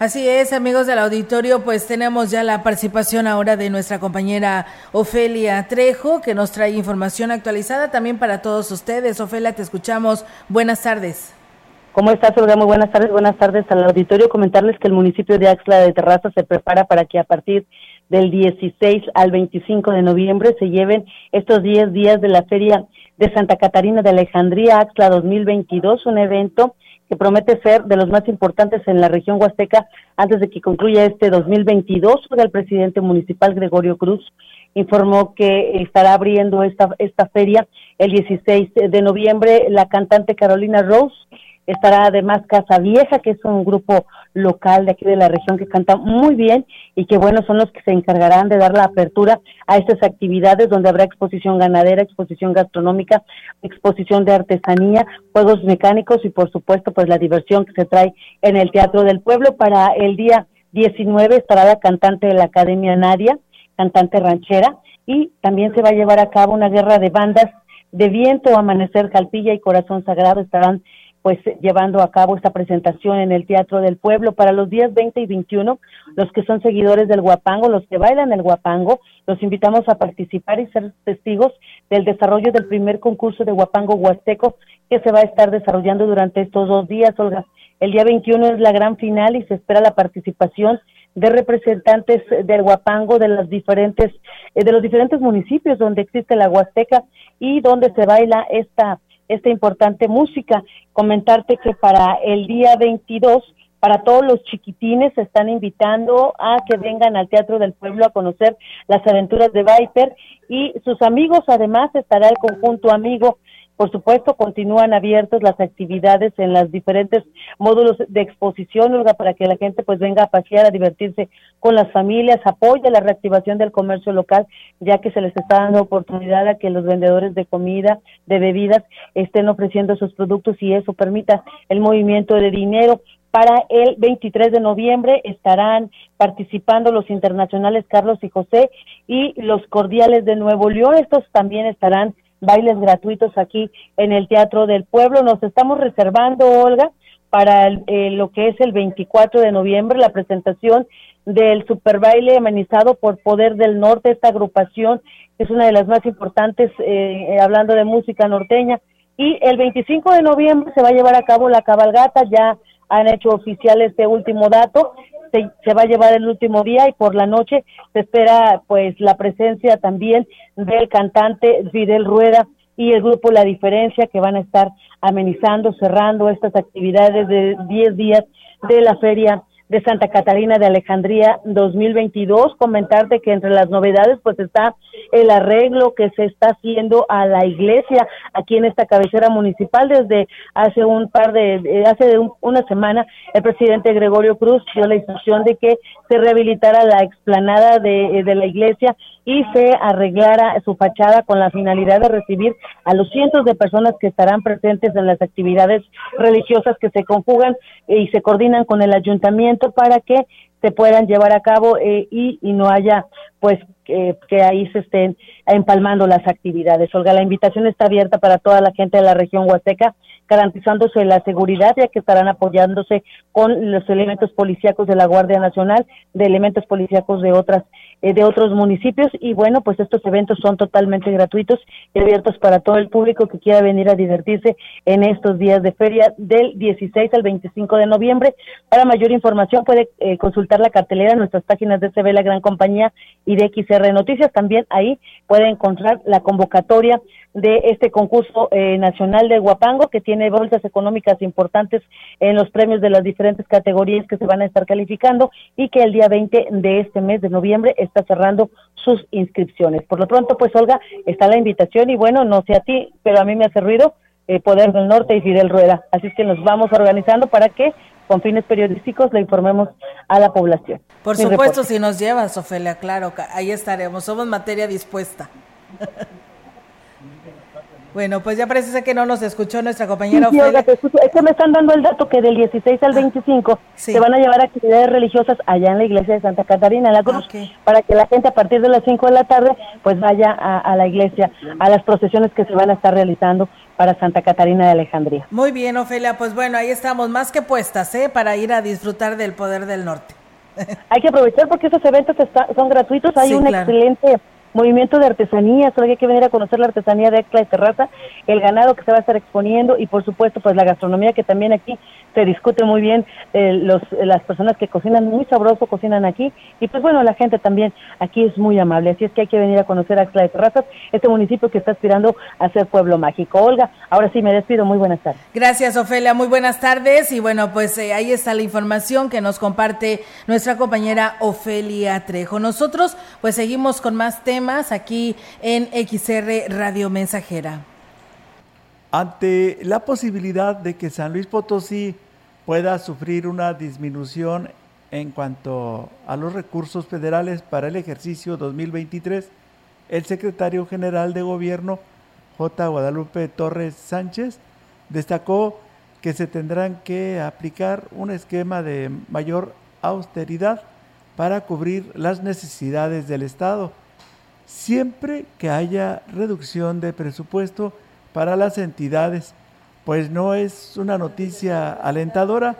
Así es, amigos del auditorio, pues tenemos ya la participación ahora de nuestra compañera Ofelia Trejo, que nos trae información actualizada también para todos ustedes. Ofelia, te escuchamos. Buenas tardes. ¿Cómo estás, Olga? Muy buenas tardes. Buenas tardes al auditorio. Comentarles que el municipio de Axla de Terraza se prepara para que a partir del 16 al 25 de noviembre se lleven estos 10 días de la Feria de Santa Catarina de Alejandría Axla 2022, un evento que promete ser de los más importantes en la región huasteca antes de que concluya este 2022. El presidente municipal Gregorio Cruz informó que estará abriendo esta, esta feria el 16 de noviembre. La cantante Carolina Rose estará además Casa Vieja, que es un grupo local de aquí de la región que canta muy bien y que bueno, son los que se encargarán de dar la apertura a estas actividades donde habrá exposición ganadera, exposición gastronómica, exposición de artesanía, juegos mecánicos y por supuesto pues la diversión que se trae en el Teatro del Pueblo. Para el día 19 estará la cantante de la Academia Nadia, cantante ranchera, y también se va a llevar a cabo una guerra de bandas de viento, amanecer, calpilla y corazón sagrado estarán pues llevando a cabo esta presentación en el Teatro del Pueblo para los días 20 y 21. Los que son seguidores del Guapango, los que bailan el Guapango, los invitamos a participar y ser testigos del desarrollo del primer concurso de Guapango Huasteco que se va a estar desarrollando durante estos dos días, Olga. El día 21 es la gran final y se espera la participación de representantes del Guapango de las diferentes eh, de los diferentes municipios donde existe la Huasteca y donde se baila esta esta importante música. Comentarte que para el día 22, para todos los chiquitines, se están invitando a que vengan al Teatro del Pueblo a conocer las aventuras de Viper y sus amigos, además estará el conjunto amigo por supuesto, continúan abiertas las actividades en los diferentes módulos de exposición, Olga, para que la gente pues venga a pasear, a divertirse con las familias, apoya la reactivación del comercio local, ya que se les está dando oportunidad a que los vendedores de comida, de bebidas, estén ofreciendo sus productos y eso permita el movimiento de dinero. Para el 23 de noviembre estarán participando los internacionales Carlos y José y los cordiales de Nuevo León. Estos también estarán bailes gratuitos aquí en el Teatro del Pueblo. Nos estamos reservando, Olga, para eh, lo que es el 24 de noviembre, la presentación del super baile amenizado por Poder del Norte, esta agrupación es una de las más importantes eh, hablando de música norteña. Y el 25 de noviembre se va a llevar a cabo la cabalgata, ya han hecho oficial este último dato, se, va a llevar el último día y por la noche se espera pues la presencia también del cantante Fidel Rueda y el grupo La Diferencia que van a estar amenizando, cerrando estas actividades de 10 días de la feria de Santa Catarina de Alejandría 2022. Comentarte que entre las novedades pues está el arreglo que se está haciendo a la iglesia aquí en esta cabecera municipal desde hace un par de, hace una semana el presidente Gregorio Cruz dio la instrucción de que se rehabilitara la explanada de, de la iglesia y se arreglara su fachada con la finalidad de recibir a los cientos de personas que estarán presentes en las actividades religiosas que se conjugan y se coordinan con el ayuntamiento para que se puedan llevar a cabo eh, y, y, no haya pues que, ahí se estén empalmando las actividades. Olga, la invitación está abierta para toda la gente de la región Huasteca garantizándose la seguridad, ya que estarán apoyándose con los elementos policíacos de la Guardia Nacional, de elementos policíacos de otras eh, de otros municipios y bueno, pues estos eventos son totalmente gratuitos y abiertos para todo el público que quiera venir a divertirse en estos días de feria del 16 al 25 de noviembre. Para mayor información puede eh, consultar la cartelera en nuestras páginas de CB La Gran Compañía y de XR Noticias. También ahí puede encontrar la convocatoria de este concurso eh, nacional de Guapango que tiene bolsas económicas importantes en los premios de las diferentes categorías que se van a estar calificando y que el día 20 de este mes de noviembre está cerrando sus inscripciones. Por lo pronto, pues Olga, está la invitación y bueno, no sé a ti, pero a mí me hace ruido eh, Poder del Norte y Fidel Rueda. Así es que nos vamos organizando para que con fines periodísticos le informemos a la población. Por supuesto, si nos llevas, Ofelia, claro, ahí estaremos. Somos materia dispuesta. Bueno, pues ya parece que no nos escuchó nuestra compañera sí, Es que me están dando el dato que del 16 al 25 ah, se van a llevar actividades religiosas allá en la iglesia de Santa Catarina, en la Cruz, para que la gente a partir de las 5 de la tarde pues vaya a, la iglesia, a las procesiones que se van a estar realizando para Santa Catarina de Alejandría. Muy bien, Ofelia, pues bueno, ahí estamos más que puestas, ¿eh? Para ir a disfrutar del poder del norte. Hay que aprovechar porque esos eventos son gratuitos, hay un excelente movimiento de artesanía, solo hay que venir a conocer la artesanía de Exla de Terraza, el ganado que se va a estar exponiendo y por supuesto pues la gastronomía que también aquí se discute muy bien, eh, los, las personas que cocinan muy sabroso cocinan aquí y pues bueno, la gente también aquí es muy amable, así es que hay que venir a conocer a Exla de Terrazas, este municipio que está aspirando a ser pueblo mágico. Olga, ahora sí me despido, muy buenas tardes. Gracias Ofelia, muy buenas tardes y bueno, pues eh, ahí está la información que nos comparte nuestra compañera Ofelia Trejo. Nosotros pues seguimos con más temas aquí en XR Radio Mensajera. Ante la posibilidad de que San Luis Potosí pueda sufrir una disminución en cuanto a los recursos federales para el ejercicio 2023, el secretario general de Gobierno, J. Guadalupe Torres Sánchez, destacó que se tendrán que aplicar un esquema de mayor austeridad para cubrir las necesidades del Estado siempre que haya reducción de presupuesto para las entidades, pues no es una noticia alentadora,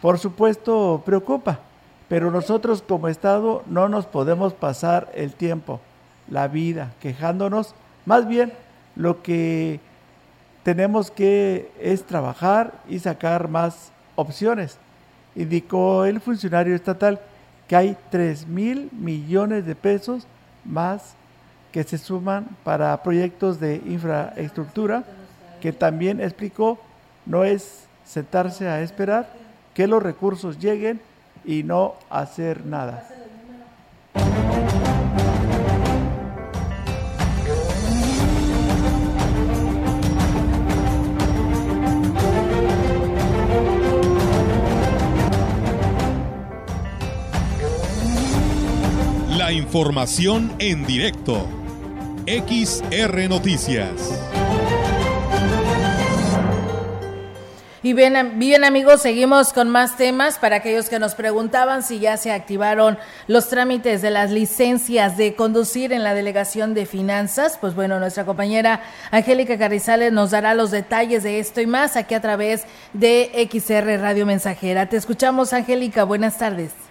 por supuesto preocupa, pero nosotros como Estado no nos podemos pasar el tiempo, la vida, quejándonos, más bien lo que tenemos que es trabajar y sacar más opciones. Indicó el funcionario estatal que hay 3 mil millones de pesos más que se suman para proyectos de infraestructura, que también explicó no es sentarse a esperar que los recursos lleguen y no hacer nada. La información en directo XR Noticias. Y bien, bien amigos, seguimos con más temas para aquellos que nos preguntaban si ya se activaron los trámites de las licencias de conducir en la delegación de finanzas. Pues bueno, nuestra compañera Angélica Carrizales nos dará los detalles de esto y más aquí a través de XR Radio Mensajera. Te escuchamos, Angélica. Buenas tardes.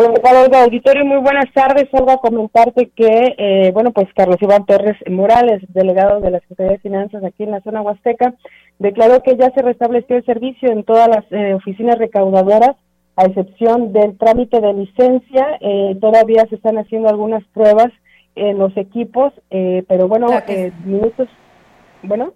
Hola, auditorio, muy buenas tardes. Salgo a comentarte que, eh, bueno, pues Carlos Iván Torres Morales, delegado de la Secretaría de Finanzas aquí en la zona huasteca, declaró que ya se restableció el servicio en todas las eh, oficinas recaudadoras, a excepción del trámite de licencia. Eh, todavía se están haciendo algunas pruebas en los equipos, pero bueno, minutos, bueno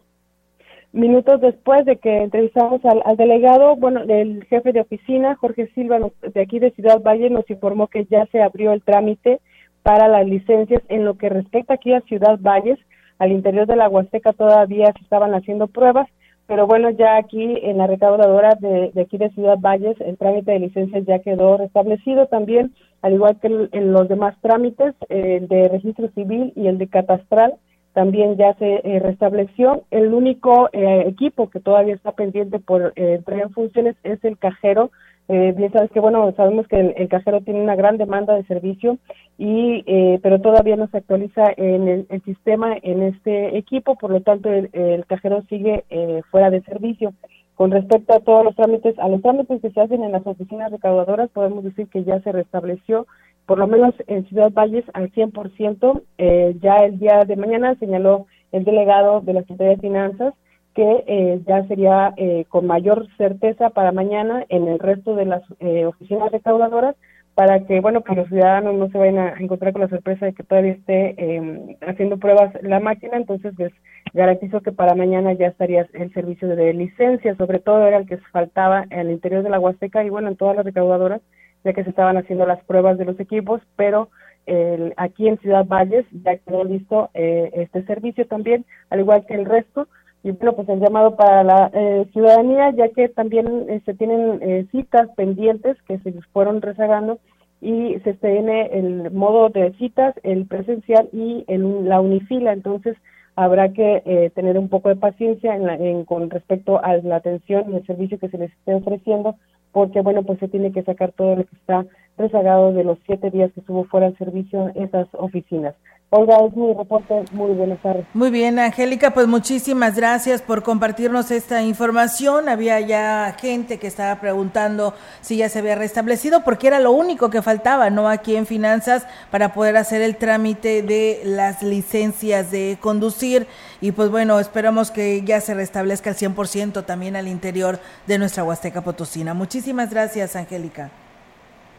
minutos después de que entrevistamos al, delegado, bueno, el jefe de oficina, Jorge Silva, de aquí de Ciudad Valle, nos informó que ya se abrió el trámite para las licencias. En lo que respecta aquí a Ciudad Valles, al interior de la Huasteca todavía se estaban haciendo pruebas, pero bueno, ya aquí en la recaudadora de, aquí de Ciudad Valles, el trámite de licencias ya quedó restablecido también, al igual que en los demás trámites, el de registro civil y el de catastral también ya se eh, restableció. El único eh, equipo que todavía está pendiente por eh, entrar en funciones es el cajero Eh, bien sabes que, bueno, sabemos que el, cajero tiene una gran demanda de servicio, y pero todavía no se actualiza en el, sistema en este equipo, por lo tanto el, cajero sigue fuera de servicio. Con respecto a todos los trámites, a los trámites que se hacen en las oficinas recaudadoras, podemos decir que ya se restableció, por lo menos en Ciudad Valles, al 100%. Eh, ya el día de mañana señaló el delegado de la Secretaría de Finanzas que eh, ya sería eh, con mayor certeza para mañana en el resto de las eh, oficinas recaudadoras para que, bueno, que los ciudadanos no se vayan a encontrar con la sorpresa de que todavía esté em, haciendo pruebas la máquina, entonces les garantizo que para mañana ya estaría el servicio de licencia, sobre todo era el que faltaba el interior de la Huasteca y bueno, en todas las recaudadoras, ya que se estaban haciendo las pruebas de los equipos, pero el, aquí en Ciudad Valles ya quedó listo este servicio también, al igual que el resto, y bueno, pues el llamado para la eh, ciudadanía, ya que también se este, tienen eh, citas pendientes que se fueron rezagando y se tiene el modo de citas, el presencial y el, la unifila, entonces habrá que eh, tener un poco de paciencia en, en con respecto a la atención y el servicio que se les esté ofreciendo, porque bueno, pues se tiene que sacar todo lo que está rezagado de los siete días que estuvo fuera del servicio esas oficinas. Olga, es mi reporte. Muy buenas tardes. Muy bien, Angélica, pues muchísimas gracias por compartirnos esta información. Había ya gente que estaba preguntando si ya se había restablecido, porque era lo único que faltaba, ¿no? Aquí en Finanzas para poder hacer el trámite de las licencias de conducir. Y pues bueno, esperamos que ya se restablezca al 100% también al interior de nuestra Huasteca Potosina. Muchísimas gracias, Angélica.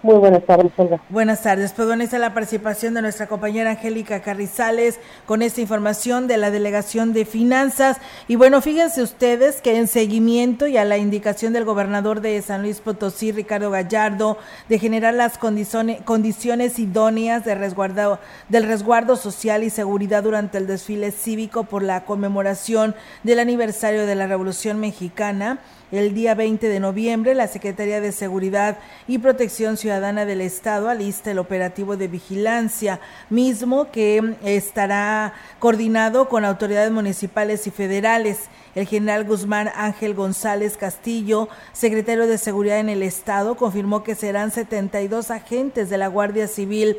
Muy buenas tardes, Olga. Buenas tardes. Pues bueno, esta es la participación de nuestra compañera Angélica Carrizales con esta información de la Delegación de Finanzas. Y bueno, fíjense ustedes que en seguimiento y a la indicación del gobernador de San Luis Potosí, Ricardo Gallardo, de generar las condiciones, condiciones idóneas de resguardo, del resguardo social y seguridad durante el desfile cívico por la conmemoración del aniversario de la Revolución Mexicana, el día 20 de noviembre, la Secretaría de Seguridad y Protección Ciudadana del Estado alista el operativo de vigilancia, mismo que estará coordinado con autoridades municipales y federales. El general Guzmán Ángel González Castillo, secretario de Seguridad en el Estado, confirmó que serán 72 agentes de la Guardia Civil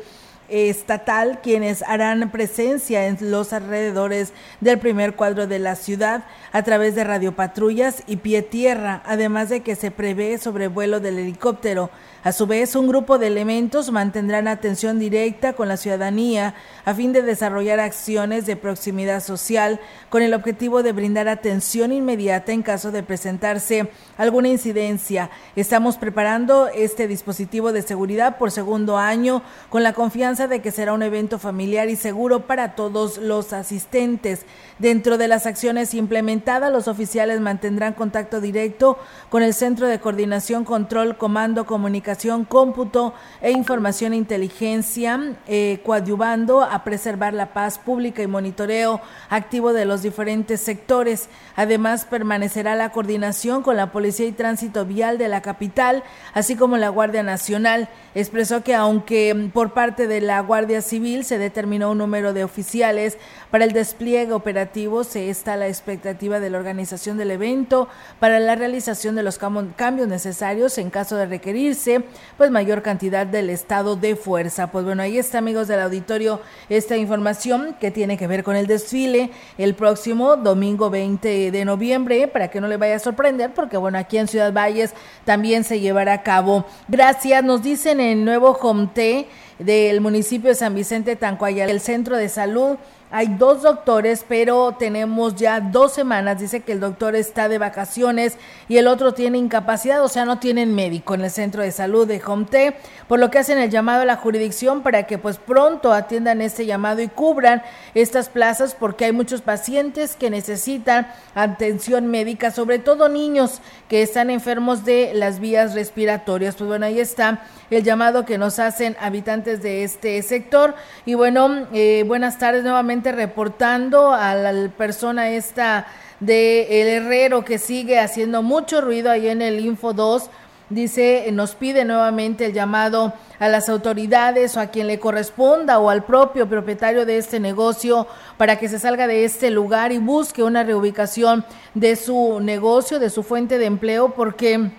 estatal quienes harán presencia en los alrededores del primer cuadro de la ciudad a través de radiopatrullas y pie tierra, además de que se prevé sobrevuelo del helicóptero. A su vez, un grupo de elementos mantendrán atención directa con la ciudadanía a fin de desarrollar acciones de proximidad social con el objetivo de brindar atención inmediata en caso de presentarse alguna incidencia. Estamos preparando este dispositivo de seguridad por segundo año con la confianza de que será un evento familiar y seguro para todos los asistentes. Dentro de las acciones implementadas, los oficiales mantendrán contacto directo con el Centro de Coordinación, Control, Comando, Comunicación, Cómputo e Información e Inteligencia, eh, coadyuvando a preservar la paz pública y monitoreo activo de los diferentes sectores. Además, permanecerá la coordinación con la Policía y Tránsito Vial de la capital, así como la Guardia Nacional. Expresó que aunque por parte de la Guardia Civil se determinó un número de oficiales para el despliegue operativo, se está la expectativa de la organización del evento para la realización de los cambios necesarios en caso de requerirse, pues mayor cantidad del estado de fuerza. Pues bueno, ahí está, amigos del auditorio, esta información que tiene que ver con el desfile el próximo domingo 20 de noviembre, para que no le vaya a sorprender, porque bueno, aquí en Ciudad Valles también se llevará a cabo. Gracias, nos dicen en Nuevo Jomte del municipio de San Vicente Tancuaya, el centro de salud hay dos doctores, pero tenemos ya dos semanas. Dice que el doctor está de vacaciones y el otro tiene incapacidad, o sea, no tienen médico en el centro de salud de Homte, por lo que hacen el llamado a la jurisdicción para que pues pronto atiendan este llamado y cubran estas plazas porque hay muchos pacientes que necesitan atención médica, sobre todo niños que están enfermos de las vías respiratorias. Pues bueno, ahí está el llamado que nos hacen habitantes de este sector. Y bueno, eh, buenas tardes nuevamente reportando a la persona esta de El Herrero que sigue haciendo mucho ruido ahí en el Info 2. Dice, nos pide nuevamente el llamado a las autoridades o a quien le corresponda o al propio propietario de este negocio para que se salga de este lugar y busque una reubicación de su negocio, de su fuente de empleo, porque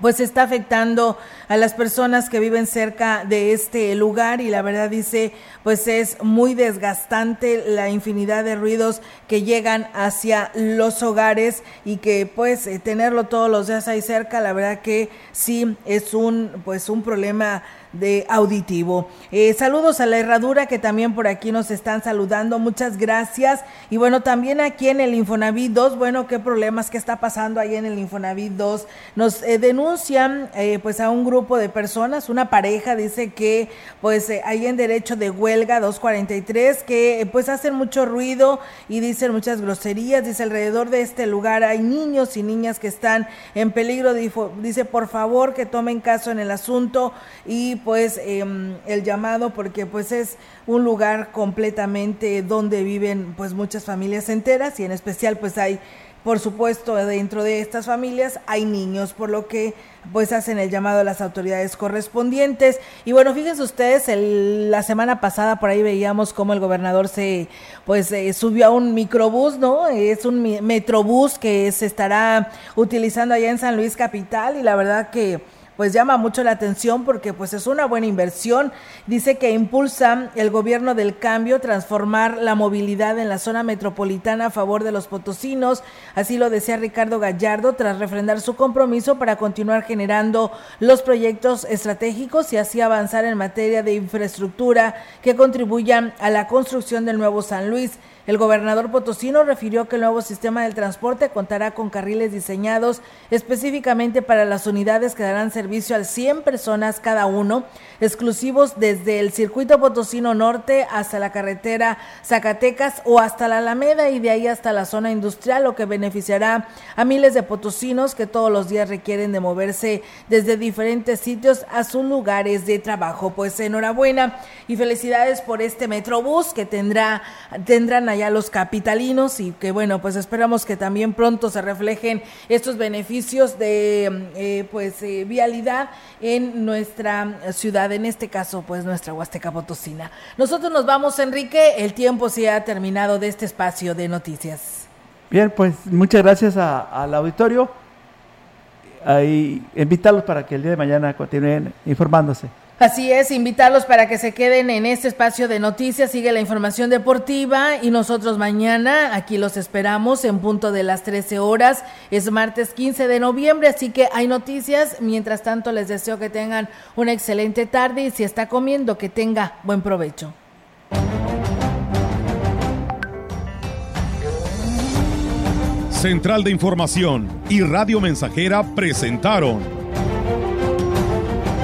pues está afectando a las personas que viven cerca de este lugar y la verdad dice pues es muy desgastante la infinidad de ruidos que llegan hacia los hogares y que pues eh, tenerlo todos los días ahí cerca la verdad que sí es un pues un problema de auditivo. Eh, saludos a la herradura que también por aquí nos están saludando, muchas gracias. Y bueno, también aquí en el Infonavit 2, bueno, qué problemas que está pasando ahí en el Infonavit 2. Nos eh, denuncian eh, pues a un grupo de personas, una pareja dice que pues hay en derecho de huelga 243 que pues hacen mucho ruido y dicen muchas groserías, dice alrededor de este lugar hay niños y niñas que están en peligro, dice por favor que tomen caso en el asunto y pues em, el llamado porque pues es un lugar completamente donde viven pues muchas familias enteras y en especial pues hay por supuesto dentro de estas familias hay niños por lo que pues hacen el llamado a las autoridades correspondientes. Y bueno fíjense ustedes la semana pasada por ahí veíamos cómo el gobernador se pues eh, subió a un microbús no es un metrobús que se estará utilizando allá en San Luis capital y la verdad que pues llama mucho la atención porque pues es una buena inversión. Dice que impulsa el gobierno del cambio transformar la movilidad en la zona metropolitana a favor de los potosinos. Así lo decía Ricardo Gallardo tras refrendar su compromiso para continuar generando los proyectos estratégicos y así avanzar en materia de infraestructura que contribuyan a la construcción del nuevo San Luis. El gobernador potosino refirió que el nuevo sistema del transporte contará con carriles diseñados específicamente para las unidades que darán a 100 personas cada uno, exclusivos desde el circuito potosino norte hasta la carretera Zacatecas o hasta la Alameda y de ahí hasta la zona industrial, lo que beneficiará a miles de potosinos que todos los días requieren de moverse desde diferentes sitios a sus lugares de trabajo. Pues enhorabuena y felicidades por este Metrobús que tendrá tendrán allá los capitalinos y que bueno, pues esperamos que también pronto se reflejen estos beneficios de eh, pues eh, en nuestra ciudad, en este caso pues nuestra Huasteca Potosina. Nosotros nos vamos, Enrique, el tiempo se ha terminado de este espacio de noticias. Bien, pues muchas gracias al auditorio. Ahí, invitarlos para que el día de mañana continúen informándose. Así es, invitarlos para que se queden en este espacio de noticias, sigue la información deportiva y nosotros mañana aquí los esperamos en punto de las 13 horas, es martes 15 de noviembre, así que hay noticias, mientras tanto les deseo que tengan una excelente tarde y si está comiendo que tenga buen provecho. Central de Información y Radio Mensajera presentaron